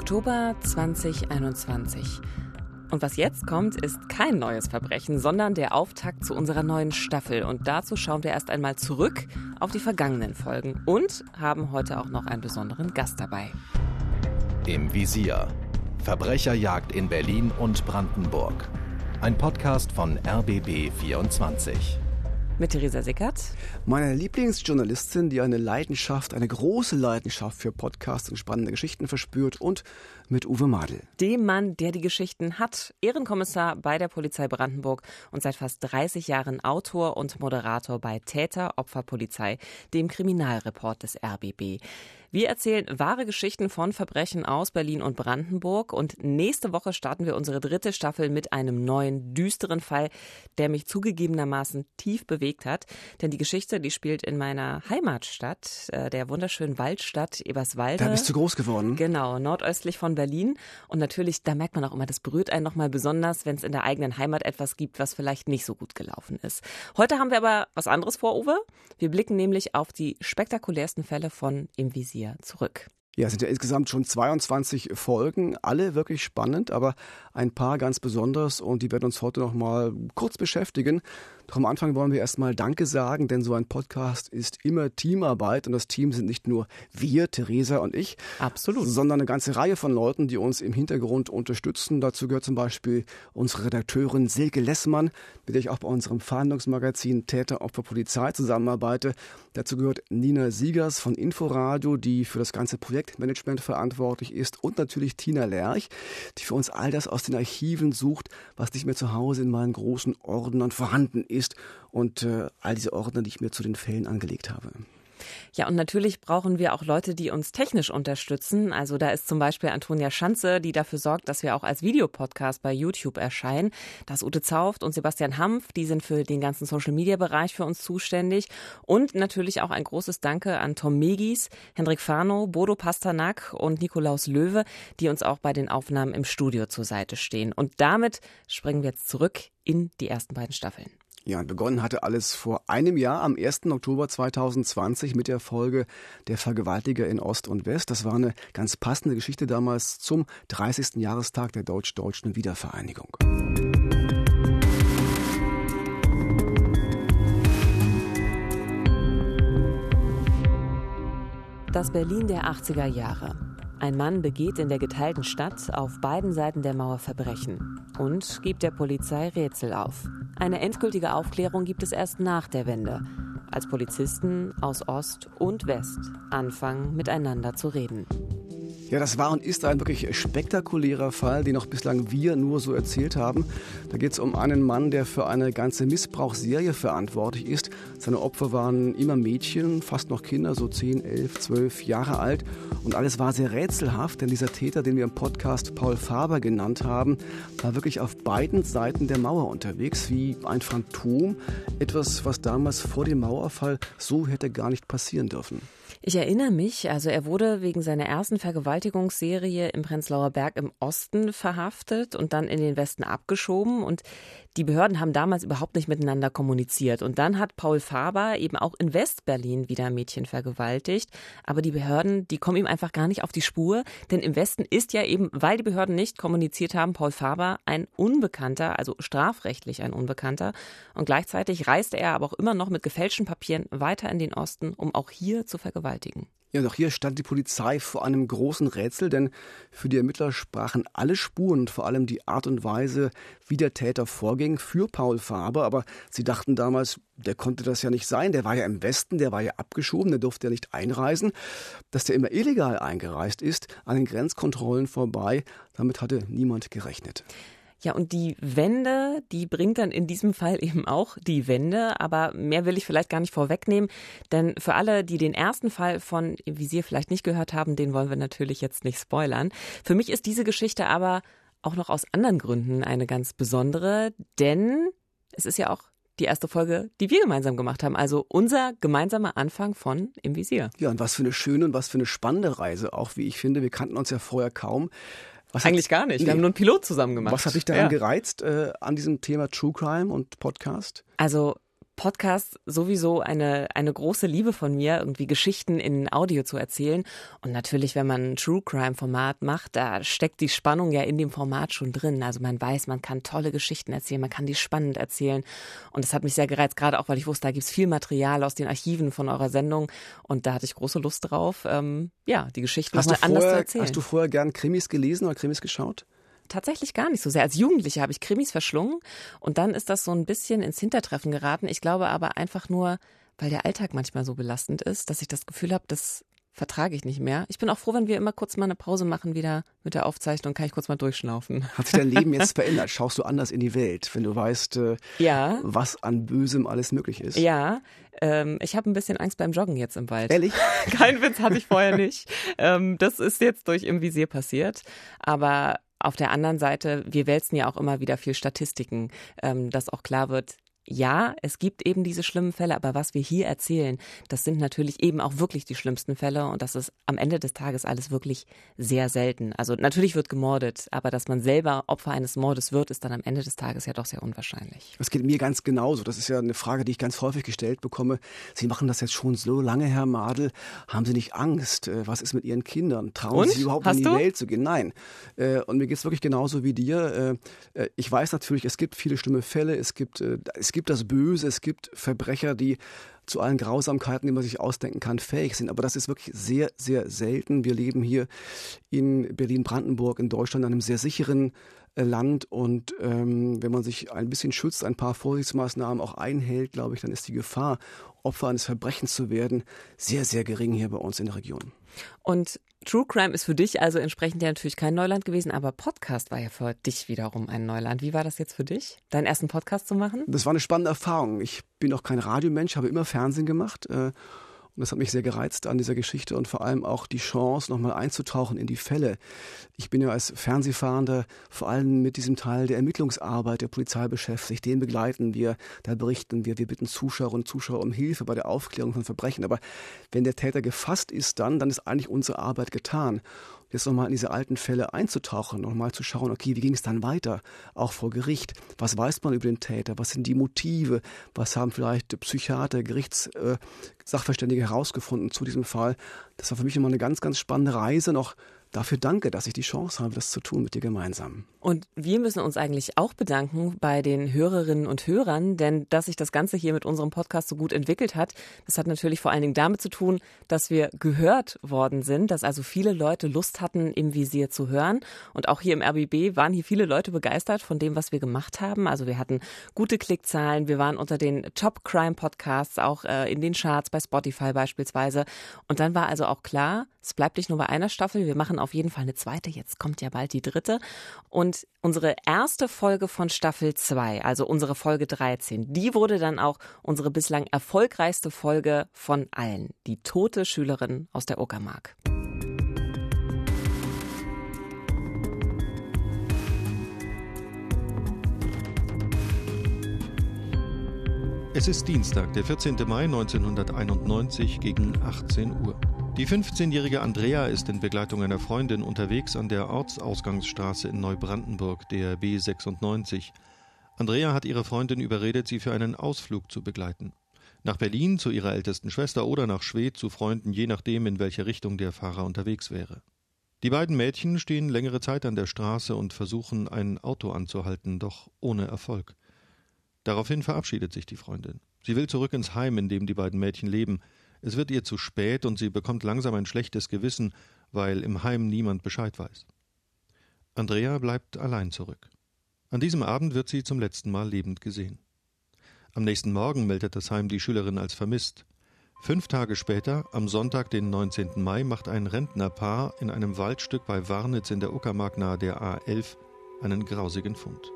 Oktober 2021. Und was jetzt kommt, ist kein neues Verbrechen, sondern der Auftakt zu unserer neuen Staffel. Und dazu schauen wir erst einmal zurück auf die vergangenen Folgen und haben heute auch noch einen besonderen Gast dabei. Im Visier. Verbrecherjagd in Berlin und Brandenburg. Ein Podcast von RBB 24 mit Theresa Sickert. Meine Lieblingsjournalistin, die eine Leidenschaft, eine große Leidenschaft für Podcasts und spannende Geschichten verspürt und mit Uwe Madel. Dem Mann, der die Geschichten hat, Ehrenkommissar bei der Polizei Brandenburg und seit fast 30 Jahren Autor und Moderator bei Täter Opfer Polizei, dem Kriminalreport des RBB. Wir erzählen wahre Geschichten von Verbrechen aus Berlin und Brandenburg und nächste Woche starten wir unsere dritte Staffel mit einem neuen, düsteren Fall, der mich zugegebenermaßen tief bewegt hat. Denn die Geschichte, die spielt in meiner Heimatstadt, äh, der wunderschönen Waldstadt Eberswalde. Da bist du groß geworden. Genau, nordöstlich von Berlin. Und natürlich, da merkt man auch immer, das berührt einen nochmal besonders, wenn es in der eigenen Heimat etwas gibt, was vielleicht nicht so gut gelaufen ist. Heute haben wir aber was anderes vor, Uwe. Wir blicken nämlich auf die spektakulärsten Fälle von Im Visier hier zurück. Ja, es sind ja insgesamt schon 22 Folgen, alle wirklich spannend, aber ein paar ganz besonders und die werden uns heute noch mal kurz beschäftigen. Doch am Anfang wollen wir erstmal Danke sagen, denn so ein Podcast ist immer Teamarbeit und das Team sind nicht nur wir, Theresa und ich, Absolut. sondern eine ganze Reihe von Leuten, die uns im Hintergrund unterstützen. Dazu gehört zum Beispiel unsere Redakteurin Silke Lessmann, mit der ich auch bei unserem Fahndungsmagazin Täter Opfer Polizei zusammenarbeite. Dazu gehört Nina Siegers von Inforadio, die für das ganze Projektmanagement verantwortlich ist und natürlich Tina Lerch, die für uns all das aus den Archiven sucht, was nicht mehr zu Hause in meinen großen Ordnern vorhanden ist ist und äh, all diese Ordner, die ich mir zu den Fällen angelegt habe. Ja, und natürlich brauchen wir auch Leute, die uns technisch unterstützen. Also da ist zum Beispiel Antonia Schanze, die dafür sorgt, dass wir auch als Videopodcast bei YouTube erscheinen. Das Ute Zauft und Sebastian Hampf, die sind für den ganzen Social-Media-Bereich für uns zuständig. Und natürlich auch ein großes Danke an Tom Megis, Hendrik Fano, Bodo Pasternak und Nikolaus Löwe, die uns auch bei den Aufnahmen im Studio zur Seite stehen. Und damit springen wir jetzt zurück in die ersten beiden Staffeln. Ja, begonnen hatte alles vor einem Jahr, am 1. Oktober 2020, mit der Folge Der Vergewaltiger in Ost und West. Das war eine ganz passende Geschichte damals zum 30. Jahrestag der deutsch-deutschen Wiedervereinigung. Das Berlin der 80er Jahre. Ein Mann begeht in der geteilten Stadt auf beiden Seiten der Mauer Verbrechen und gibt der Polizei Rätsel auf. Eine endgültige Aufklärung gibt es erst nach der Wende, als Polizisten aus Ost und West anfangen miteinander zu reden. Ja, das war und ist ein wirklich spektakulärer Fall, den auch bislang wir nur so erzählt haben. Da geht es um einen Mann, der für eine ganze Missbrauchsserie verantwortlich ist. Seine Opfer waren immer Mädchen, fast noch Kinder, so 10, 11, 12 Jahre alt. Und alles war sehr rätselhaft, denn dieser Täter, den wir im Podcast Paul Faber genannt haben, war wirklich auf beiden Seiten der Mauer unterwegs, wie ein Phantom. Etwas, was damals vor dem Mauerfall so hätte gar nicht passieren dürfen. Ich erinnere mich, also er wurde wegen seiner ersten Vergewaltigungsserie im Prenzlauer Berg im Osten verhaftet und dann in den Westen abgeschoben. Und die Behörden haben damals überhaupt nicht miteinander kommuniziert. Und dann hat Paul Faber eben auch in Westberlin wieder Mädchen vergewaltigt. Aber die Behörden, die kommen ihm einfach gar nicht auf die Spur. Denn im Westen ist ja eben, weil die Behörden nicht kommuniziert haben, Paul Faber ein Unbekannter, also strafrechtlich ein Unbekannter. Und gleichzeitig reiste er aber auch immer noch mit gefälschten Papieren weiter in den Osten, um auch hier zu vergewaltigen Ja, doch hier stand die Polizei vor einem großen Rätsel, denn für die Ermittler sprachen alle Spuren und vor allem die Art und Weise, wie der Täter vorging, für Paul Faber. Aber sie dachten damals, der konnte das ja nicht sein. Der war ja im Westen, der war ja abgeschoben, der durfte ja nicht einreisen. Dass der immer illegal eingereist ist, an den Grenzkontrollen vorbei, damit hatte niemand gerechnet. Ja, und die Wende, die bringt dann in diesem Fall eben auch die Wende. Aber mehr will ich vielleicht gar nicht vorwegnehmen. Denn für alle, die den ersten Fall von Visier vielleicht nicht gehört haben, den wollen wir natürlich jetzt nicht spoilern. Für mich ist diese Geschichte aber auch noch aus anderen Gründen eine ganz besondere. Denn es ist ja auch die erste Folge, die wir gemeinsam gemacht haben. Also unser gemeinsamer Anfang von Im Visier. Ja, und was für eine schöne und was für eine spannende Reise auch, wie ich finde. Wir kannten uns ja vorher kaum. Was Eigentlich hat, gar nicht. Wir nee. haben nur einen Pilot zusammen gemacht. Was hat dich daran ja. gereizt äh, an diesem Thema True Crime und Podcast? Also Podcast sowieso eine, eine große Liebe von mir, irgendwie Geschichten in Audio zu erzählen. Und natürlich, wenn man ein True Crime Format macht, da steckt die Spannung ja in dem Format schon drin. Also man weiß, man kann tolle Geschichten erzählen, man kann die spannend erzählen. Und das hat mich sehr gereizt, gerade auch, weil ich wusste, da gibt's viel Material aus den Archiven von eurer Sendung. Und da hatte ich große Lust drauf, ähm, ja, die Geschichten nochmal anders zu erzählen. Hast du vorher gern Krimis gelesen oder Krimis geschaut? Tatsächlich gar nicht so sehr. Als Jugendliche habe ich Krimis verschlungen und dann ist das so ein bisschen ins Hintertreffen geraten. Ich glaube aber einfach nur, weil der Alltag manchmal so belastend ist, dass ich das Gefühl habe, das vertrage ich nicht mehr. Ich bin auch froh, wenn wir immer kurz mal eine Pause machen wieder mit der Aufzeichnung, kann ich kurz mal durchschnaufen. Hat sich dein Leben jetzt verändert? Schaust du anders in die Welt, wenn du weißt, äh, ja. was an Bösem alles möglich ist? Ja, ähm, ich habe ein bisschen Angst beim Joggen jetzt im Wald. Ehrlich? Kein Witz hatte ich vorher nicht. Ähm, das ist jetzt durch im Visier passiert. Aber auf der anderen Seite, wir wälzen ja auch immer wieder viel Statistiken, ähm, dass auch klar wird, ja, es gibt eben diese schlimmen Fälle, aber was wir hier erzählen, das sind natürlich eben auch wirklich die schlimmsten Fälle und das ist am Ende des Tages alles wirklich sehr selten. Also natürlich wird gemordet, aber dass man selber Opfer eines Mordes wird, ist dann am Ende des Tages ja doch sehr unwahrscheinlich. Das geht mir ganz genauso. Das ist ja eine Frage, die ich ganz häufig gestellt bekomme. Sie machen das jetzt schon so lange, Herr Madel. Haben Sie nicht Angst? Äh, was ist mit Ihren Kindern? Trauen und? Sie überhaupt Hast in die du? Welt zu gehen? Nein. Äh, und mir geht es wirklich genauso wie dir. Äh, ich weiß natürlich, es gibt viele schlimme Fälle. Es gibt, es gibt gibt das Böse, es gibt Verbrecher, die zu allen Grausamkeiten, die man sich ausdenken kann, fähig sind. Aber das ist wirklich sehr, sehr selten. Wir leben hier in Berlin-Brandenburg, in Deutschland, in einem sehr sicheren Land. Und ähm, wenn man sich ein bisschen schützt, ein paar Vorsichtsmaßnahmen auch einhält, glaube ich, dann ist die Gefahr, Opfer eines Verbrechens zu werden, sehr, sehr gering hier bei uns in der Region. Und True Crime ist für dich also entsprechend ja natürlich kein Neuland gewesen, aber Podcast war ja für dich wiederum ein Neuland. Wie war das jetzt für dich, deinen ersten Podcast zu machen? Das war eine spannende Erfahrung. Ich bin auch kein Radiomensch, habe immer Fernsehen gemacht. Äh und das hat mich sehr gereizt an dieser Geschichte und vor allem auch die Chance, nochmal einzutauchen in die Fälle. Ich bin ja als Fernsehfahrender vor allem mit diesem Teil der Ermittlungsarbeit der Polizei beschäftigt. Den begleiten wir, da berichten wir, wir bitten Zuschauerinnen und Zuschauer um Hilfe bei der Aufklärung von Verbrechen. Aber wenn der Täter gefasst ist dann, dann ist eigentlich unsere Arbeit getan jetzt nochmal in diese alten Fälle einzutauchen, nochmal zu schauen, okay, wie ging es dann weiter, auch vor Gericht? Was weiß man über den Täter? Was sind die Motive? Was haben vielleicht Psychiater, Gerichtssachverständige äh, herausgefunden zu diesem Fall? Das war für mich immer eine ganz, ganz spannende Reise, noch dafür danke, dass ich die Chance habe, das zu tun mit dir gemeinsam. Und wir müssen uns eigentlich auch bedanken bei den Hörerinnen und Hörern, denn dass sich das Ganze hier mit unserem Podcast so gut entwickelt hat, das hat natürlich vor allen Dingen damit zu tun, dass wir gehört worden sind, dass also viele Leute Lust hatten, im Visier zu hören. Und auch hier im RBB waren hier viele Leute begeistert von dem, was wir gemacht haben. Also wir hatten gute Klickzahlen, wir waren unter den Top Crime Podcasts, auch äh, in den Charts bei Spotify beispielsweise. Und dann war also auch klar, es bleibt nicht nur bei einer Staffel, wir machen auf jeden Fall eine zweite, jetzt kommt ja bald die dritte. Und unsere erste Folge von Staffel 2, also unsere Folge 13, die wurde dann auch unsere bislang erfolgreichste Folge von allen. Die tote Schülerin aus der Uckermark. Es ist Dienstag, der 14. Mai 1991 gegen 18 Uhr. Die 15-jährige Andrea ist in Begleitung einer Freundin unterwegs an der Ortsausgangsstraße in Neubrandenburg, der B96. Andrea hat ihre Freundin überredet, sie für einen Ausflug zu begleiten. Nach Berlin zu ihrer ältesten Schwester oder nach Schwedt zu Freunden, je nachdem, in welche Richtung der Fahrer unterwegs wäre. Die beiden Mädchen stehen längere Zeit an der Straße und versuchen, ein Auto anzuhalten, doch ohne Erfolg. Daraufhin verabschiedet sich die Freundin. Sie will zurück ins Heim, in dem die beiden Mädchen leben. Es wird ihr zu spät und sie bekommt langsam ein schlechtes Gewissen, weil im Heim niemand Bescheid weiß. Andrea bleibt allein zurück. An diesem Abend wird sie zum letzten Mal lebend gesehen. Am nächsten Morgen meldet das Heim die Schülerin als vermisst. Fünf Tage später, am Sonntag, den 19. Mai, macht ein Rentnerpaar in einem Waldstück bei Warnitz in der Uckermark nahe der A11 einen grausigen Fund.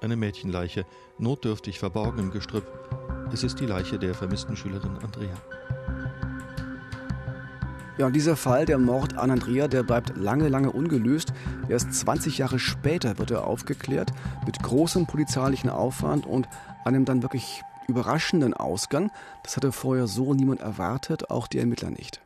Eine Mädchenleiche, notdürftig verborgen im Gestrüpp. Es ist die Leiche der vermissten Schülerin Andrea. Ja, und dieser Fall, der Mord an Andrea, der bleibt lange, lange ungelöst. Erst 20 Jahre später wird er aufgeklärt, mit großem polizeilichen Aufwand und einem dann wirklich überraschenden Ausgang. Das hatte vorher so niemand erwartet, auch die Ermittler nicht.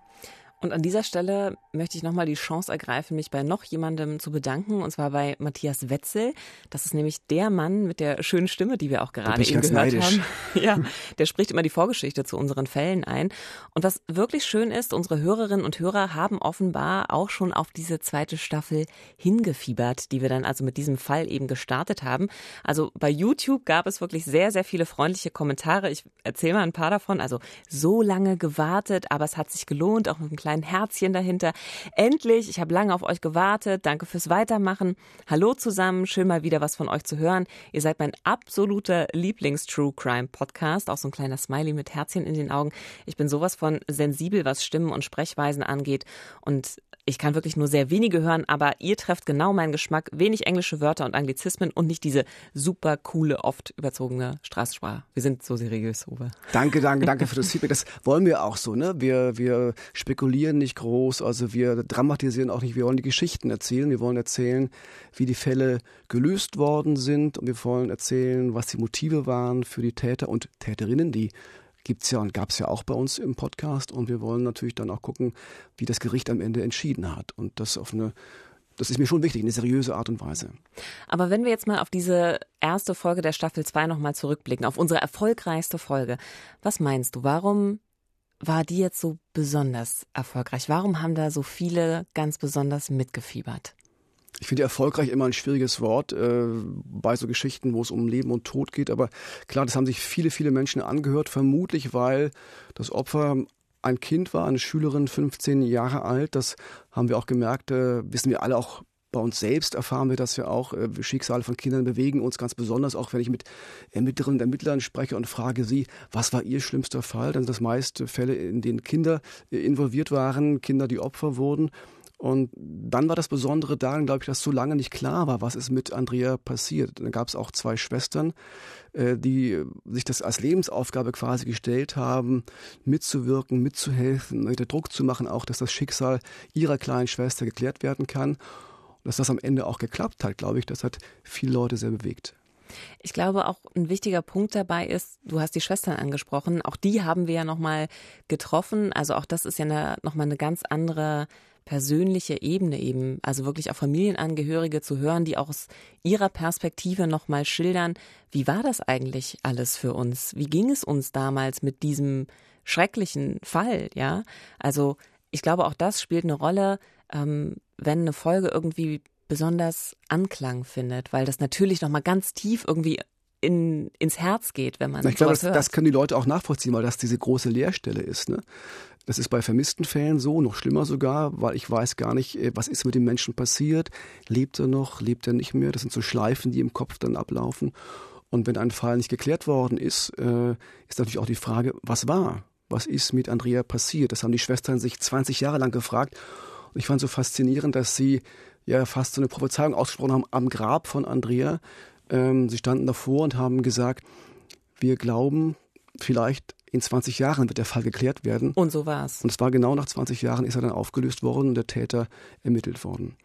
Und an dieser Stelle möchte ich nochmal die Chance ergreifen, mich bei noch jemandem zu bedanken, und zwar bei Matthias Wetzel. Das ist nämlich der Mann mit der schönen Stimme, die wir auch gerade eben gehört neidisch. haben. Ja, der spricht immer die Vorgeschichte zu unseren Fällen ein. Und was wirklich schön ist, unsere Hörerinnen und Hörer haben offenbar auch schon auf diese zweite Staffel hingefiebert, die wir dann also mit diesem Fall eben gestartet haben. Also bei YouTube gab es wirklich sehr, sehr viele freundliche Kommentare. Ich erzähle mal ein paar davon. Also so lange gewartet, aber es hat sich gelohnt, auch mit einem kleinen kleinen Herzchen dahinter. Endlich, ich habe lange auf euch gewartet. Danke fürs Weitermachen. Hallo zusammen, schön mal wieder was von euch zu hören. Ihr seid mein absoluter Lieblings-True Crime Podcast. Auch so ein kleiner Smiley mit Herzchen in den Augen. Ich bin sowas von sensibel, was Stimmen und Sprechweisen angeht. Und ich kann wirklich nur sehr wenige hören, aber ihr trefft genau meinen Geschmack. Wenig englische Wörter und Anglizismen und nicht diese super coole, oft überzogene Straßensprache. Wir sind so seriös, Uwe. Danke, danke, danke für das Feedback. Das wollen wir auch so, ne? Wir, wir spekulieren nicht groß, also wir dramatisieren auch nicht. Wir wollen die Geschichten erzählen. Wir wollen erzählen, wie die Fälle gelöst worden sind und wir wollen erzählen, was die Motive waren für die Täter und Täterinnen, die gibt es ja und gab es ja auch bei uns im Podcast. Und wir wollen natürlich dann auch gucken, wie das Gericht am Ende entschieden hat. Und das auf eine das ist mir schon wichtig, eine seriöse Art und Weise. Aber wenn wir jetzt mal auf diese erste Folge der Staffel 2 nochmal zurückblicken, auf unsere erfolgreichste Folge, was meinst du, warum war die jetzt so besonders erfolgreich? Warum haben da so viele ganz besonders mitgefiebert? Ich finde erfolgreich immer ein schwieriges Wort äh, bei so Geschichten, wo es um Leben und Tod geht. Aber klar, das haben sich viele, viele Menschen angehört, vermutlich weil das Opfer ein Kind war, eine Schülerin, 15 Jahre alt. Das haben wir auch gemerkt, äh, wissen wir alle auch bei uns selbst erfahren wir das ja auch. Äh, Schicksale von Kindern bewegen uns ganz besonders, auch wenn ich mit Ermittlerinnen und Ermittlern spreche und frage sie, was war ihr schlimmster Fall? Dann sind das meist Fälle, in denen Kinder äh, involviert waren, Kinder, die Opfer wurden. Und dann war das Besondere daran, glaube ich, dass so lange nicht klar war, was ist mit Andrea passiert. Dann gab es auch zwei Schwestern, äh, die sich das als Lebensaufgabe quasi gestellt haben, mitzuwirken, mitzuhelfen, der Druck zu machen, auch, dass das Schicksal ihrer kleinen Schwester geklärt werden kann. Dass das am Ende auch geklappt hat, glaube ich, das hat viele Leute sehr bewegt. Ich glaube, auch ein wichtiger Punkt dabei ist, du hast die Schwestern angesprochen, auch die haben wir ja nochmal getroffen. Also auch das ist ja nochmal eine ganz andere persönliche Ebene eben, also wirklich auch Familienangehörige zu hören, die auch aus ihrer Perspektive nochmal schildern, wie war das eigentlich alles für uns? Wie ging es uns damals mit diesem schrecklichen Fall, ja? Also ich glaube, auch das spielt eine Rolle, ähm, wenn eine Folge irgendwie besonders Anklang findet, weil das natürlich nochmal ganz tief irgendwie in, ins Herz geht, wenn man Ich glaube, das, das, können die Leute auch nachvollziehen, weil das diese große Leerstelle ist. Ne? Das ist bei vermissten Fällen so, noch schlimmer sogar, weil ich weiß gar nicht, äh, was ist mit dem Menschen passiert. Lebt er noch, lebt er nicht mehr? Das sind so Schleifen, die im Kopf dann ablaufen. Und wenn ein Fall nicht geklärt worden ist, äh, ist natürlich auch die Frage, was war? Was ist mit Andrea passiert? Das haben die Schwestern sich 20 Jahre lang gefragt. Und ich fand so faszinierend, dass sie ja fast so eine Prophezeiung ausgesprochen haben am Grab von Andrea. Ähm, sie standen davor und haben gesagt, wir glauben, vielleicht in 20 Jahren wird der Fall geklärt werden. Und so war es. Und es war genau nach 20 Jahren ist er dann aufgelöst worden und der Täter ermittelt worden.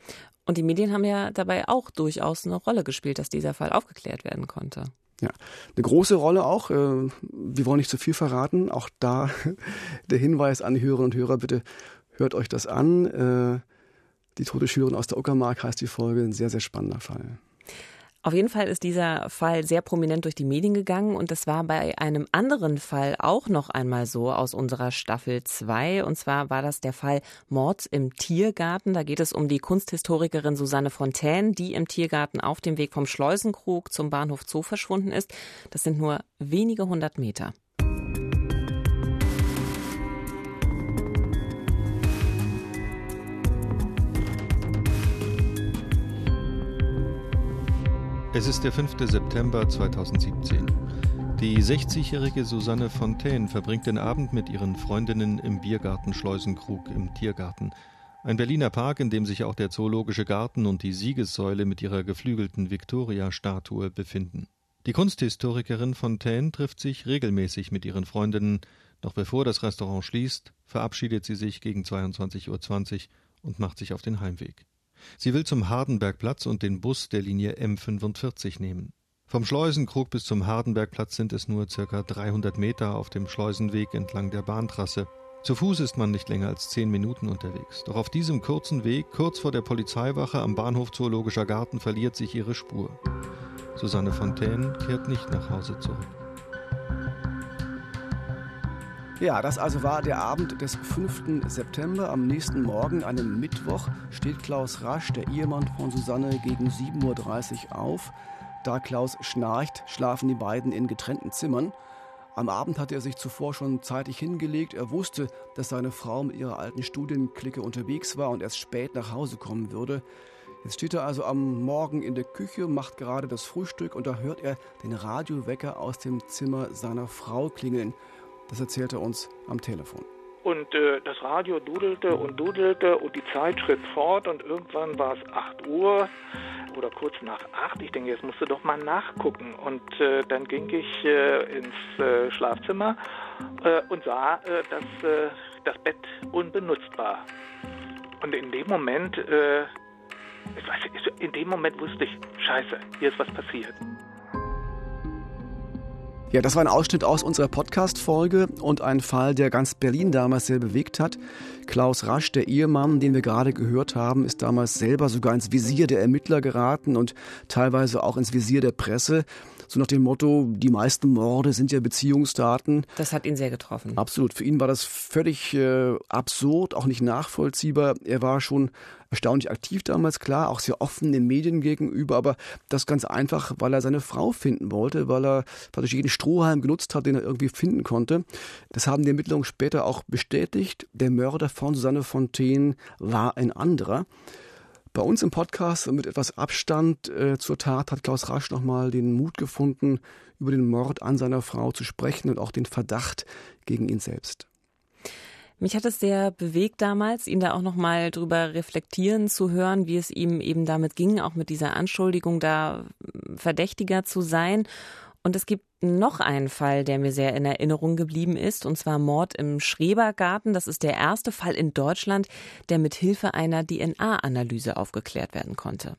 Und die Medien haben ja dabei auch durchaus eine Rolle gespielt, dass dieser Fall aufgeklärt werden konnte. Ja, eine große Rolle auch. Äh, wir wollen nicht zu viel verraten. Auch da der Hinweis an die Hörerinnen und Hörer, bitte hört euch das an. Äh, die tote Schülerin aus der Uckermark heißt die Folge. Ein sehr, sehr spannender Fall. Auf jeden Fall ist dieser Fall sehr prominent durch die Medien gegangen und das war bei einem anderen Fall auch noch einmal so aus unserer Staffel 2 und zwar war das der Fall Mord im Tiergarten. Da geht es um die Kunsthistorikerin Susanne Fontaine, die im Tiergarten auf dem Weg vom Schleusenkrug zum Bahnhof Zoo verschwunden ist. Das sind nur wenige hundert Meter. Es ist der 5. September 2017. Die 60-jährige Susanne Fontaine verbringt den Abend mit ihren Freundinnen im Biergarten Schleusenkrug im Tiergarten. Ein Berliner Park, in dem sich auch der Zoologische Garten und die Siegessäule mit ihrer geflügelten Victoria-Statue befinden. Die Kunsthistorikerin Fontaine trifft sich regelmäßig mit ihren Freundinnen. Noch bevor das Restaurant schließt, verabschiedet sie sich gegen 22.20 Uhr und macht sich auf den Heimweg. Sie will zum Hardenbergplatz und den Bus der Linie M45 nehmen. Vom Schleusenkrug bis zum Hardenbergplatz sind es nur circa 300 Meter auf dem Schleusenweg entlang der Bahntrasse. Zu Fuß ist man nicht länger als zehn Minuten unterwegs. Doch auf diesem kurzen Weg, kurz vor der Polizeiwache am Bahnhof Zoologischer Garten, verliert sich ihre Spur. Susanne Fontaine kehrt nicht nach Hause zurück. Ja, das also war der Abend des 5. September. Am nächsten Morgen, einem Mittwoch, steht Klaus Rasch, der Ehemann von Susanne, gegen 7.30 Uhr auf. Da Klaus schnarcht, schlafen die beiden in getrennten Zimmern. Am Abend hatte er sich zuvor schon zeitig hingelegt. Er wusste, dass seine Frau mit ihrer alten Studienklicke unterwegs war und erst spät nach Hause kommen würde. Jetzt steht er also am Morgen in der Küche, macht gerade das Frühstück und da hört er den Radiowecker aus dem Zimmer seiner Frau klingeln. Das erzählt er uns am Telefon. Und äh, das Radio dudelte und dudelte und die Zeit schritt fort und irgendwann war es 8 Uhr oder kurz nach 8. Ich denke, jetzt musst du doch mal nachgucken. Und äh, dann ging ich äh, ins äh, Schlafzimmer äh, und sah, äh, dass das Bett unbenutzt war. Und in dem Moment, in dem Moment wusste ich, scheiße, hier ist was passiert. Ja, das war ein Ausschnitt aus unserer Podcast-Folge und ein Fall, der ganz Berlin damals sehr bewegt hat. Klaus Rasch, der Ehemann, den wir gerade gehört haben, ist damals selber sogar ins Visier der Ermittler geraten und teilweise auch ins Visier der Presse. So nach dem Motto, die meisten Morde sind ja Beziehungsdaten. Das hat ihn sehr getroffen. Absolut. Für ihn war das völlig äh, absurd, auch nicht nachvollziehbar. Er war schon erstaunlich aktiv damals, klar, auch sehr offen den Medien gegenüber, aber das ganz einfach, weil er seine Frau finden wollte, weil er praktisch jeden Strohhalm genutzt hat, den er irgendwie finden konnte. Das haben die Ermittlungen später auch bestätigt. Der Mörder von Susanne Fontaine war ein anderer. Bei uns im Podcast mit etwas Abstand äh, zur Tat hat Klaus Rasch nochmal den Mut gefunden, über den Mord an seiner Frau zu sprechen und auch den Verdacht gegen ihn selbst. Mich hat es sehr bewegt damals, ihn da auch nochmal drüber reflektieren zu hören, wie es ihm eben damit ging, auch mit dieser Anschuldigung da Verdächtiger zu sein. Und es gibt noch einen Fall, der mir sehr in Erinnerung geblieben ist, und zwar Mord im Schrebergarten. Das ist der erste Fall in Deutschland, der mit Hilfe einer DNA-Analyse aufgeklärt werden konnte.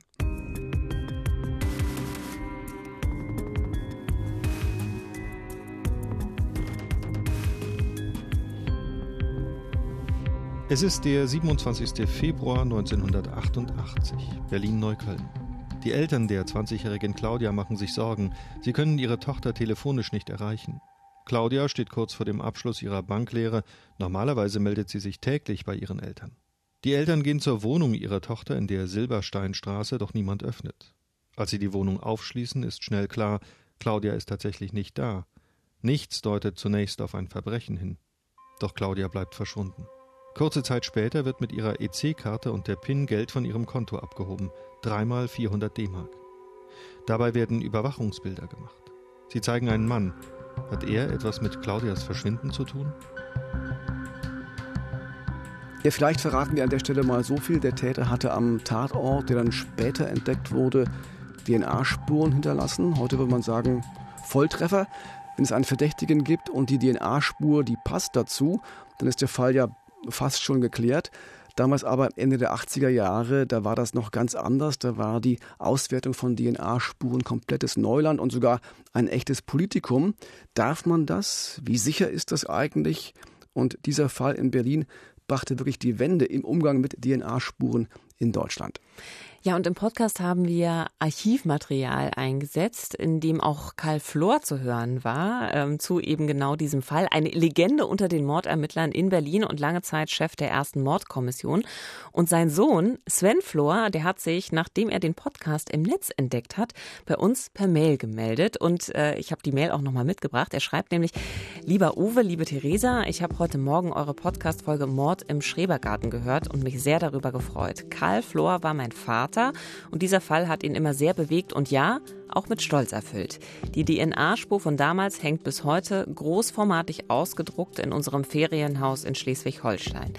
Es ist der 27. Februar 1988, Berlin-Neukölln. Die Eltern der 20-jährigen Claudia machen sich Sorgen. Sie können ihre Tochter telefonisch nicht erreichen. Claudia steht kurz vor dem Abschluss ihrer Banklehre. Normalerweise meldet sie sich täglich bei ihren Eltern. Die Eltern gehen zur Wohnung ihrer Tochter in der Silbersteinstraße, doch niemand öffnet. Als sie die Wohnung aufschließen, ist schnell klar, Claudia ist tatsächlich nicht da. Nichts deutet zunächst auf ein Verbrechen hin. Doch Claudia bleibt verschwunden. Kurze Zeit später wird mit ihrer EC-Karte und der PIN Geld von ihrem Konto abgehoben dreimal 400 D-Mark. Dabei werden Überwachungsbilder gemacht. Sie zeigen einen Mann. Hat er etwas mit Claudias Verschwinden zu tun? Ja, vielleicht verraten wir an der Stelle mal so viel. Der Täter hatte am Tatort, der dann später entdeckt wurde, DNA-Spuren hinterlassen. Heute würde man sagen, Volltreffer. Wenn es einen Verdächtigen gibt und die DNA-Spur, die passt dazu, dann ist der Fall ja fast schon geklärt. Damals aber Ende der 80er Jahre, da war das noch ganz anders. Da war die Auswertung von DNA-Spuren komplettes Neuland und sogar ein echtes Politikum. Darf man das? Wie sicher ist das eigentlich? Und dieser Fall in Berlin brachte wirklich die Wende im Umgang mit DNA-Spuren in Deutschland. Ja, und im Podcast haben wir Archivmaterial eingesetzt, in dem auch Karl Flor zu hören war, ähm, zu eben genau diesem Fall. Eine Legende unter den Mordermittlern in Berlin und lange Zeit Chef der ersten Mordkommission. Und sein Sohn Sven Flor, der hat sich, nachdem er den Podcast im Netz entdeckt hat, bei uns per Mail gemeldet. Und äh, ich habe die Mail auch nochmal mitgebracht. Er schreibt nämlich, lieber Uwe, liebe Theresa, ich habe heute Morgen eure Podcast-Folge Mord im Schrebergarten gehört und mich sehr darüber gefreut. Karl Flor war mein Vater Vater und dieser Fall hat ihn immer sehr bewegt und ja, auch mit Stolz erfüllt. Die DNA-Spur von damals hängt bis heute großformatig ausgedruckt in unserem Ferienhaus in Schleswig-Holstein.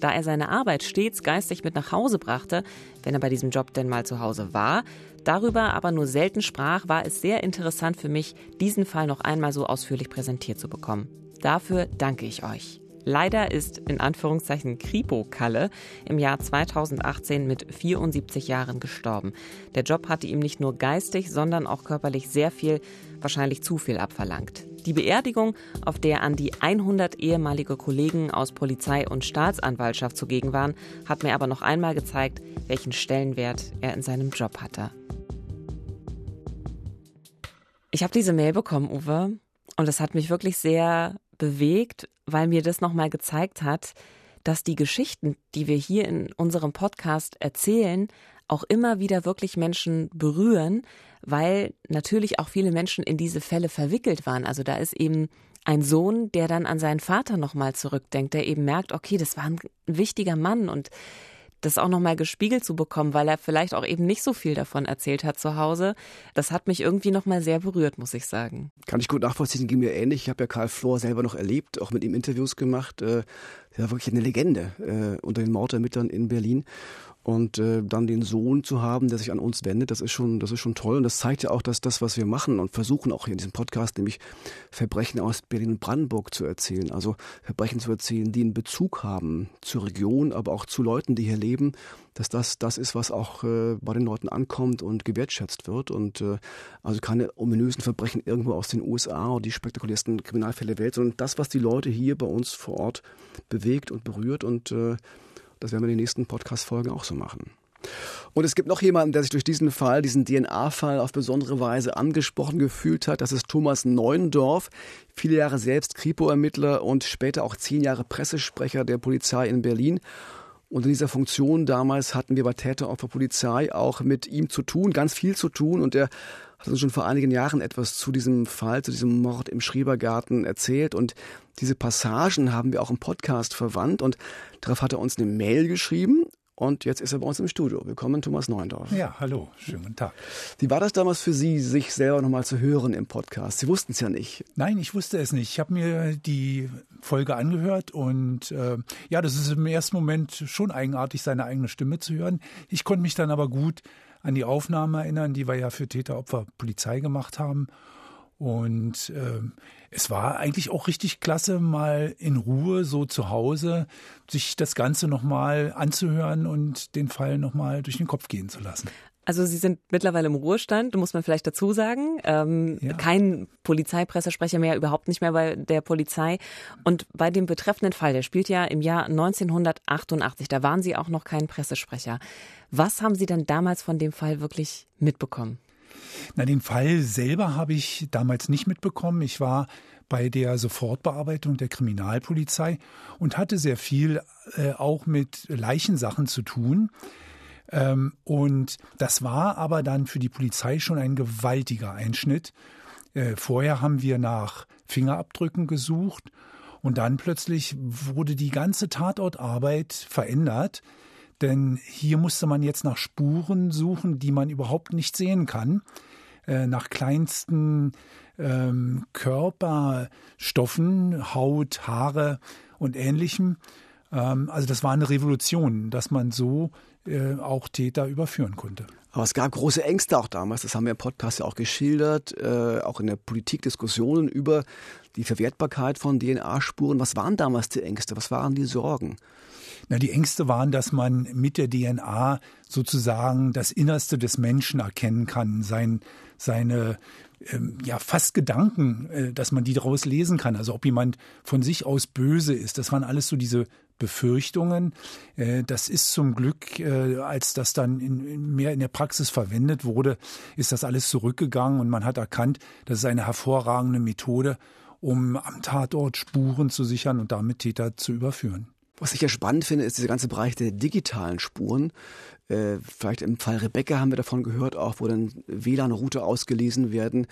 Da er seine Arbeit stets geistig mit nach Hause brachte, wenn er bei diesem Job denn mal zu Hause war, darüber aber nur selten sprach, war es sehr interessant für mich, diesen Fall noch einmal so ausführlich präsentiert zu bekommen. Dafür danke ich euch. Leider ist in Anführungszeichen Kripo Kalle im Jahr 2018 mit 74 Jahren gestorben. Der Job hatte ihm nicht nur geistig, sondern auch körperlich sehr viel, wahrscheinlich zu viel abverlangt. Die Beerdigung, auf der an die 100 ehemalige Kollegen aus Polizei und Staatsanwaltschaft zugegen waren, hat mir aber noch einmal gezeigt, welchen Stellenwert er in seinem Job hatte. Ich habe diese Mail bekommen, Uwe, und es hat mich wirklich sehr bewegt, weil mir das nochmal gezeigt hat, dass die Geschichten, die wir hier in unserem Podcast erzählen, auch immer wieder wirklich Menschen berühren, weil natürlich auch viele Menschen in diese Fälle verwickelt waren. Also da ist eben ein Sohn, der dann an seinen Vater nochmal zurückdenkt, der eben merkt, okay, das war ein wichtiger Mann und das auch nochmal gespiegelt zu bekommen, weil er vielleicht auch eben nicht so viel davon erzählt hat zu Hause. Das hat mich irgendwie nochmal sehr berührt, muss ich sagen. Kann ich gut nachvollziehen, ging mir ähnlich. Ich habe ja Karl Flor selber noch erlebt, auch mit ihm Interviews gemacht. Äh, war wirklich eine Legende äh, unter den Mordermittlern in Berlin. Und äh, dann den Sohn zu haben, der sich an uns wendet, das ist schon, das ist schon toll. Und das zeigt ja auch, dass das, was wir machen und versuchen auch hier in diesem Podcast, nämlich Verbrechen aus Berlin und Brandenburg zu erzählen. Also Verbrechen zu erzählen, die einen Bezug haben zur Region, aber auch zu Leuten, die hier leben, dass das das ist, was auch äh, bei den Leuten ankommt und gewertschätzt wird. Und äh, also keine ominösen Verbrechen irgendwo aus den USA oder die spektakulärsten Kriminalfälle der Welt, sondern das, was die Leute hier bei uns vor Ort bewegt und berührt und äh, das werden wir in den nächsten Podcast-Folgen auch so machen. Und es gibt noch jemanden, der sich durch diesen Fall, diesen DNA-Fall auf besondere Weise angesprochen gefühlt hat. Das ist Thomas Neuendorf, viele Jahre selbst Kripo-Ermittler und später auch zehn Jahre Pressesprecher der Polizei in Berlin. Und in dieser Funktion damals hatten wir bei Täteropfer Polizei auch mit ihm zu tun, ganz viel zu tun. Und er hat uns schon vor einigen Jahren etwas zu diesem Fall, zu diesem Mord im Schrebergarten erzählt. Und diese Passagen haben wir auch im Podcast verwandt. Und darauf hat er uns eine Mail geschrieben. Und jetzt ist er bei uns im Studio. Willkommen, Thomas Neuendorf. Ja, hallo, schönen guten Tag. Wie war das damals für Sie, sich selber nochmal zu hören im Podcast? Sie wussten es ja nicht. Nein, ich wusste es nicht. Ich habe mir die Folge angehört und äh, ja, das ist im ersten Moment schon eigenartig, seine eigene Stimme zu hören. Ich konnte mich dann aber gut an die Aufnahmen erinnern, die wir ja für Täteropfer Polizei gemacht haben. Und äh, es war eigentlich auch richtig klasse, mal in Ruhe so zu Hause sich das Ganze nochmal anzuhören und den Fall nochmal durch den Kopf gehen zu lassen. Also Sie sind mittlerweile im Ruhestand, muss man vielleicht dazu sagen. Ähm, ja. Kein Polizeipressesprecher mehr, überhaupt nicht mehr bei der Polizei. Und bei dem betreffenden Fall, der spielt ja im Jahr 1988, da waren Sie auch noch kein Pressesprecher. Was haben Sie denn damals von dem Fall wirklich mitbekommen? Na, den Fall selber habe ich damals nicht mitbekommen. Ich war bei der Sofortbearbeitung der Kriminalpolizei und hatte sehr viel äh, auch mit Leichensachen zu tun. Ähm, und das war aber dann für die Polizei schon ein gewaltiger Einschnitt. Äh, vorher haben wir nach Fingerabdrücken gesucht und dann plötzlich wurde die ganze Tatortarbeit verändert. Denn hier musste man jetzt nach Spuren suchen, die man überhaupt nicht sehen kann. Äh, nach kleinsten ähm, Körperstoffen, Haut, Haare und ähnlichem. Ähm, also das war eine Revolution, dass man so äh, auch Täter überführen konnte. Aber es gab große Ängste auch damals, das haben wir im Podcast ja auch geschildert, äh, auch in der Politik Diskussionen über die Verwertbarkeit von DNA-Spuren. Was waren damals die Ängste? Was waren die Sorgen? Na, die Ängste waren, dass man mit der DNA sozusagen das Innerste des Menschen erkennen kann, sein, seine ähm, ja fast Gedanken, äh, dass man die daraus lesen kann. Also ob jemand von sich aus böse ist. Das waren alles so diese Befürchtungen. Äh, das ist zum Glück, äh, als das dann in, mehr in der Praxis verwendet wurde, ist das alles zurückgegangen und man hat erkannt, das ist eine hervorragende Methode, um am Tatort Spuren zu sichern und damit Täter zu überführen. Was ich ja spannend finde, ist dieser ganze Bereich der digitalen Spuren. Äh, vielleicht im Fall Rebecca haben wir davon gehört, auch wo dann WLAN-Route ausgelesen werden.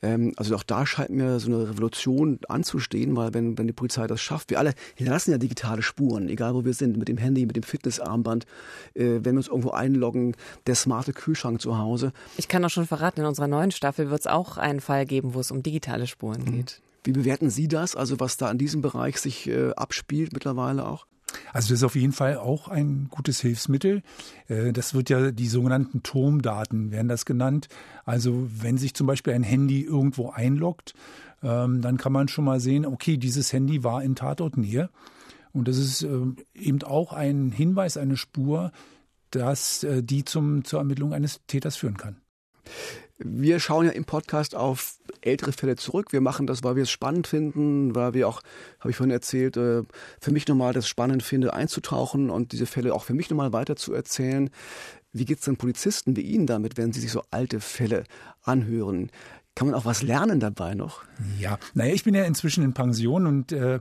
Ähm, also auch da scheint mir so eine Revolution anzustehen, weil wenn, wenn die Polizei das schafft, wir alle hinterlassen ja digitale Spuren, egal wo wir sind, mit dem Handy, mit dem Fitnessarmband, äh, wenn wir uns irgendwo einloggen, der smarte Kühlschrank zu Hause. Ich kann auch schon verraten, in unserer neuen Staffel wird es auch einen Fall geben, wo es um digitale Spuren mhm. geht. Wie bewerten Sie das, also was da in diesem Bereich sich äh, abspielt mittlerweile auch? Also das ist auf jeden Fall auch ein gutes Hilfsmittel. Äh, das wird ja die sogenannten Turmdaten werden das genannt. Also wenn sich zum Beispiel ein Handy irgendwo einloggt, ähm, dann kann man schon mal sehen, okay, dieses Handy war in Tatortnähe. Und das ist ähm, eben auch ein Hinweis, eine Spur, dass äh, die zum, zur Ermittlung eines Täters führen kann. Wir schauen ja im Podcast auf ältere Fälle zurück. Wir machen das, weil wir es spannend finden, weil wir auch, habe ich vorhin erzählt, äh, für mich nochmal das spannend finde, einzutauchen und diese Fälle auch für mich nochmal weiter zu erzählen. Wie geht es den Polizisten wie Ihnen damit, wenn sie sich so alte Fälle anhören? Kann man auch was lernen dabei noch? Ja, naja, ich bin ja inzwischen in Pension und äh,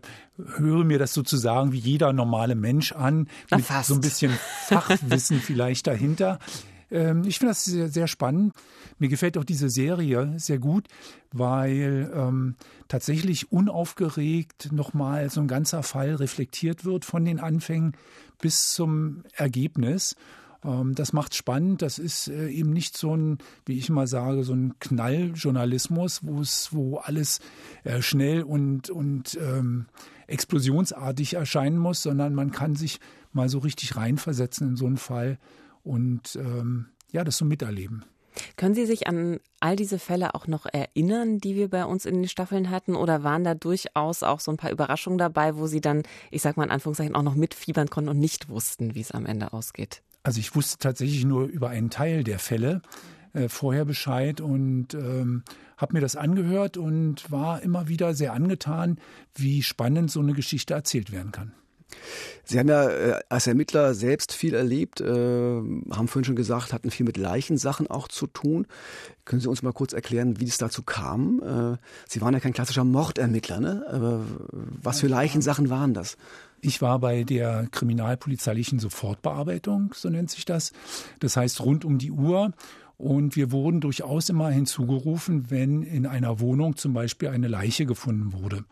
höre mir das sozusagen wie jeder normale Mensch an. Na, mit fast. so ein bisschen Fachwissen vielleicht dahinter. Ähm, ich finde das sehr, sehr spannend. Mir gefällt auch diese Serie sehr gut, weil ähm, tatsächlich unaufgeregt nochmal so ein ganzer Fall reflektiert wird von den Anfängen bis zum Ergebnis. Ähm, das macht spannend. Das ist äh, eben nicht so ein, wie ich mal sage, so ein Knalljournalismus, wo es, wo alles äh, schnell und, und ähm, explosionsartig erscheinen muss, sondern man kann sich mal so richtig reinversetzen in so einen Fall und ähm, ja, das so miterleben. Können Sie sich an all diese Fälle auch noch erinnern, die wir bei uns in den Staffeln hatten? Oder waren da durchaus auch so ein paar Überraschungen dabei, wo Sie dann, ich sag mal in Anführungszeichen, auch noch mitfiebern konnten und nicht wussten, wie es am Ende ausgeht? Also ich wusste tatsächlich nur über einen Teil der Fälle äh, vorher Bescheid und ähm, habe mir das angehört und war immer wieder sehr angetan, wie spannend so eine Geschichte erzählt werden kann. Sie haben ja äh, als Ermittler selbst viel erlebt, äh, haben vorhin schon gesagt, hatten viel mit Leichensachen auch zu tun. Können Sie uns mal kurz erklären, wie es dazu kam? Äh, Sie waren ja kein klassischer Mordermittler, ne? Aber was für Leichensachen waren das? Ich war bei der kriminalpolizeilichen Sofortbearbeitung, so nennt sich das. Das heißt rund um die Uhr. Und wir wurden durchaus immer hinzugerufen, wenn in einer Wohnung zum Beispiel eine Leiche gefunden wurde.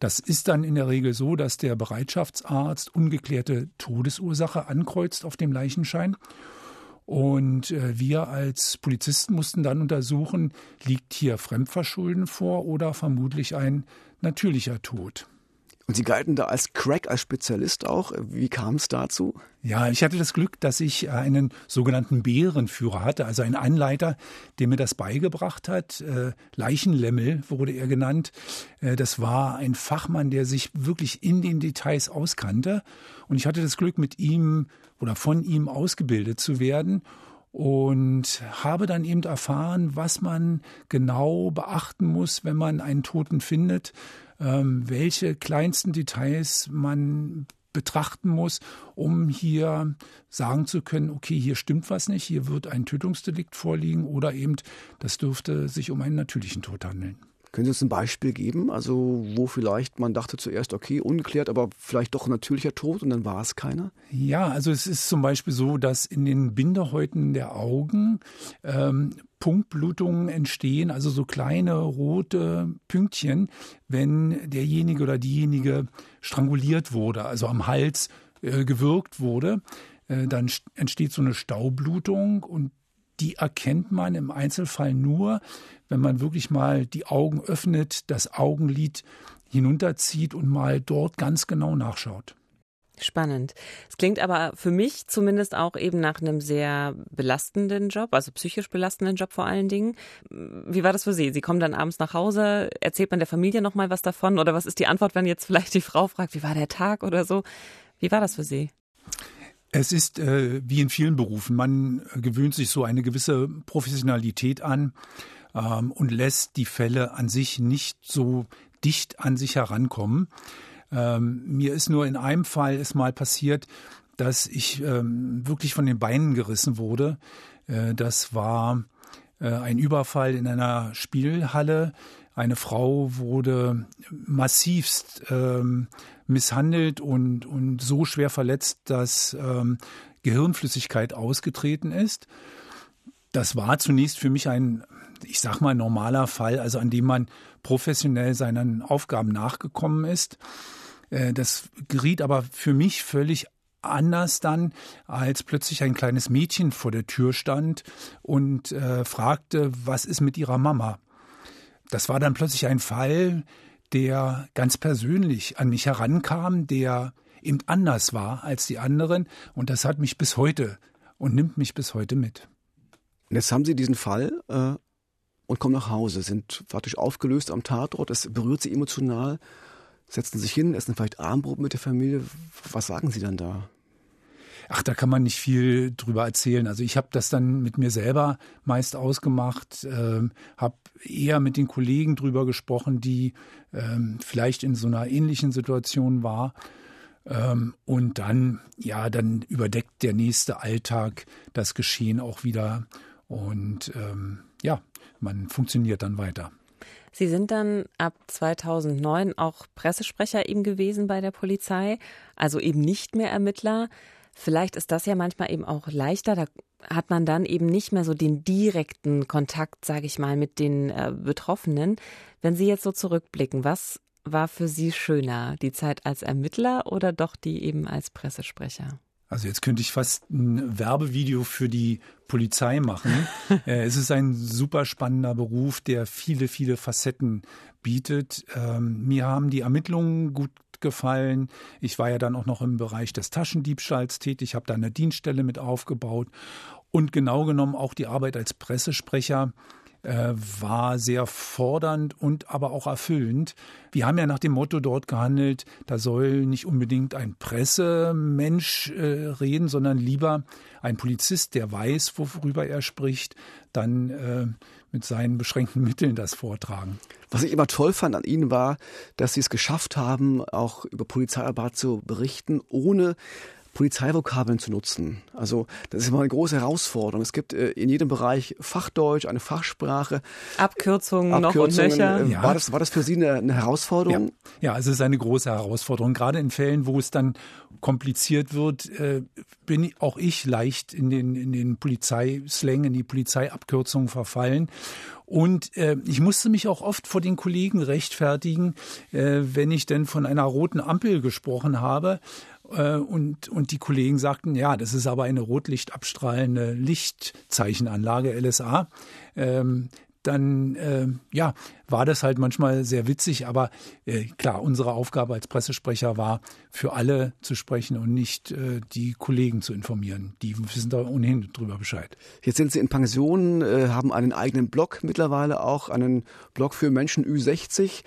Das ist dann in der Regel so, dass der Bereitschaftsarzt ungeklärte Todesursache ankreuzt auf dem Leichenschein. Und äh, wir als Polizisten mussten dann untersuchen, liegt hier Fremdverschulden vor oder vermutlich ein natürlicher Tod. Und Sie galten da als Crack, als Spezialist auch. Wie kam es dazu? Ja, ich hatte das Glück, dass ich einen sogenannten Bärenführer hatte, also einen Anleiter, der mir das beigebracht hat. Äh, Leichenlemmel wurde er genannt. Äh, das war ein Fachmann, der sich wirklich in den Details auskannte. Und ich hatte das Glück, mit ihm oder von ihm ausgebildet zu werden und habe dann eben erfahren, was man genau beachten muss, wenn man einen Toten findet, welche kleinsten Details man betrachten muss, um hier sagen zu können, okay, hier stimmt was nicht, hier wird ein Tötungsdelikt vorliegen oder eben, das dürfte sich um einen natürlichen Tod handeln. Können Sie uns ein Beispiel geben? Also, wo vielleicht man dachte zuerst, okay, ungeklärt, aber vielleicht doch natürlicher Tod und dann war es keiner? Ja, also es ist zum Beispiel so, dass in den Bindehäuten der Augen ähm, Punktblutungen entstehen, also so kleine rote Pünktchen, wenn derjenige oder diejenige stranguliert wurde, also am Hals äh, gewürgt wurde. Äh, dann entsteht so eine Staublutung und die erkennt man im Einzelfall nur, wenn man wirklich mal die Augen öffnet, das Augenlid hinunterzieht und mal dort ganz genau nachschaut. Spannend. Es klingt aber für mich zumindest auch eben nach einem sehr belastenden Job, also psychisch belastenden Job vor allen Dingen. Wie war das für Sie? Sie kommen dann abends nach Hause, erzählt man der Familie nochmal was davon oder was ist die Antwort, wenn jetzt vielleicht die Frau fragt, wie war der Tag oder so? Wie war das für Sie? Es ist äh, wie in vielen Berufen, man gewöhnt sich so eine gewisse Professionalität an ähm, und lässt die Fälle an sich nicht so dicht an sich herankommen. Ähm, mir ist nur in einem Fall es mal passiert, dass ich ähm, wirklich von den Beinen gerissen wurde. Äh, das war äh, ein Überfall in einer Spielhalle. Eine Frau wurde massivst ähm, misshandelt und, und so schwer verletzt, dass ähm, Gehirnflüssigkeit ausgetreten ist. Das war zunächst für mich ein, ich sag mal, normaler Fall, also an dem man professionell seinen Aufgaben nachgekommen ist. Äh, das geriet aber für mich völlig anders dann, als plötzlich ein kleines Mädchen vor der Tür stand und äh, fragte, was ist mit ihrer Mama? Das war dann plötzlich ein Fall, der ganz persönlich an mich herankam, der eben anders war als die anderen. Und das hat mich bis heute und nimmt mich bis heute mit. Jetzt haben Sie diesen Fall äh, und kommen nach Hause, sind faktisch aufgelöst am Tatort. Es berührt Sie emotional, setzen sich hin, essen vielleicht Abendbrot mit der Familie. Was sagen Sie dann da? Ach, da kann man nicht viel drüber erzählen. Also ich habe das dann mit mir selber meist ausgemacht, äh, habe eher mit den Kollegen drüber gesprochen, die äh, vielleicht in so einer ähnlichen Situation war. Ähm, und dann, ja, dann überdeckt der nächste Alltag das Geschehen auch wieder. Und ähm, ja, man funktioniert dann weiter. Sie sind dann ab 2009 auch Pressesprecher eben gewesen bei der Polizei, also eben nicht mehr Ermittler. Vielleicht ist das ja manchmal eben auch leichter. Da hat man dann eben nicht mehr so den direkten Kontakt, sage ich mal, mit den äh, Betroffenen. Wenn Sie jetzt so zurückblicken, was war für Sie schöner, die Zeit als Ermittler oder doch die eben als Pressesprecher? Also jetzt könnte ich fast ein Werbevideo für die Polizei machen. Äh, es ist ein super spannender Beruf, der viele, viele Facetten bietet. Ähm, mir haben die Ermittlungen gut gefallen. Ich war ja dann auch noch im Bereich des Taschendiebstahls tätig, habe da eine Dienststelle mit aufgebaut und genau genommen auch die Arbeit als Pressesprecher äh, war sehr fordernd und aber auch erfüllend. Wir haben ja nach dem Motto dort gehandelt, da soll nicht unbedingt ein Pressemensch äh, reden, sondern lieber ein Polizist, der weiß, worüber er spricht, dann äh, mit seinen beschränkten Mitteln das vortragen. Was ich immer toll fand an Ihnen war, dass Sie es geschafft haben, auch über Polizeiarbeit zu berichten, ohne Polizeivokabeln zu nutzen. Also das ist immer eine große Herausforderung. Es gibt äh, in jedem Bereich Fachdeutsch, eine Fachsprache. Abkürzungen, Abkürzungen noch und nöcher. Äh, ja. War, das, war das für Sie eine, eine Herausforderung? Ja. ja, es ist eine große Herausforderung. Gerade in Fällen, wo es dann kompliziert wird, äh, bin auch ich leicht in den, in den Polizeislang, in die Polizeiabkürzungen verfallen. Und äh, ich musste mich auch oft vor den Kollegen rechtfertigen, äh, wenn ich denn von einer roten Ampel gesprochen habe. Äh, und, und die Kollegen sagten, ja, das ist aber eine rotlichtabstrahlende Lichtzeichenanlage, LSA. Ähm, dann äh, ja, war das halt manchmal sehr witzig, aber äh, klar, unsere Aufgabe als Pressesprecher war, für alle zu sprechen und nicht äh, die Kollegen zu informieren. Die wissen da ohnehin drüber Bescheid. Jetzt sind Sie in Pension, äh, haben einen eigenen Blog mittlerweile auch, einen Blog für Menschen Ü60.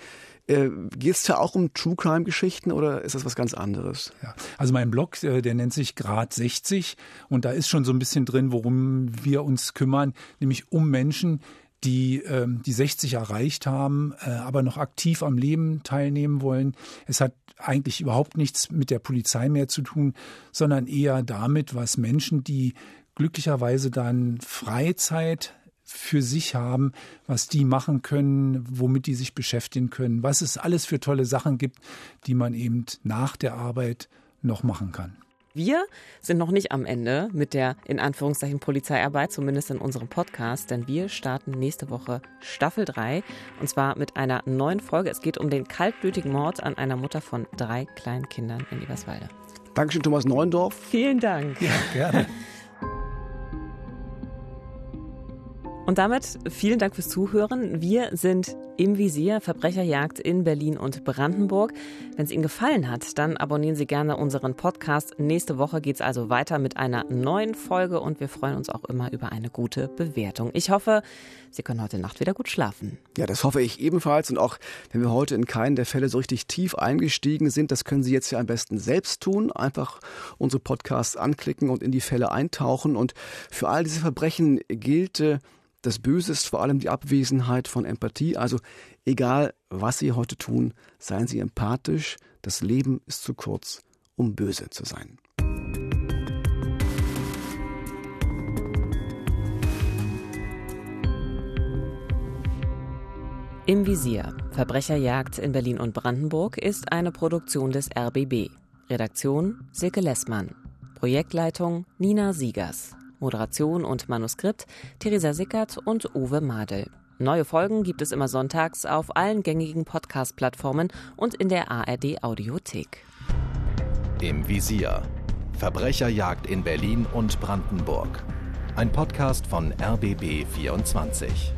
Äh, Geht es da auch um True Crime Geschichten oder ist das was ganz anderes? Ja, also mein Blog, äh, der nennt sich Grad 60 und da ist schon so ein bisschen drin, worum wir uns kümmern, nämlich um Menschen, die ähm, die 60 erreicht haben, äh, aber noch aktiv am Leben teilnehmen wollen. Es hat eigentlich überhaupt nichts mit der Polizei mehr zu tun, sondern eher damit, was Menschen, die glücklicherweise dann Freizeit für sich haben, was die machen können, womit die sich beschäftigen können, was es alles für tolle Sachen gibt, die man eben nach der Arbeit noch machen kann. Wir sind noch nicht am Ende mit der in Anführungszeichen Polizeiarbeit, zumindest in unserem Podcast, denn wir starten nächste Woche Staffel 3 und zwar mit einer neuen Folge. Es geht um den kaltblütigen Mord an einer Mutter von drei kleinen Kindern in Eberswalde. Dankeschön, Thomas Neuendorf. Vielen Dank. Ja, gerne. Und damit vielen Dank fürs Zuhören. Wir sind im Visier Verbrecherjagd in Berlin und Brandenburg. Wenn es Ihnen gefallen hat, dann abonnieren Sie gerne unseren Podcast. Nächste Woche geht es also weiter mit einer neuen Folge und wir freuen uns auch immer über eine gute Bewertung. Ich hoffe, Sie können heute Nacht wieder gut schlafen. Ja, das hoffe ich ebenfalls. Und auch wenn wir heute in keinen der Fälle so richtig tief eingestiegen sind, das können Sie jetzt ja am besten selbst tun. Einfach unsere Podcasts anklicken und in die Fälle eintauchen. Und für all diese Verbrechen gilt, äh, das Böse ist vor allem die Abwesenheit von Empathie. Also egal, was Sie heute tun, seien Sie empathisch. Das Leben ist zu kurz, um böse zu sein. Im Visier. Verbrecherjagd in Berlin und Brandenburg ist eine Produktion des RBB. Redaktion Silke Lessmann. Projektleitung Nina Siegers. Moderation und Manuskript Theresa Sickert und Uwe Madel. Neue Folgen gibt es immer sonntags auf allen gängigen Podcast-Plattformen und in der ARD Audiothek. Im Visier. Verbrecherjagd in Berlin und Brandenburg. Ein Podcast von RBB 24.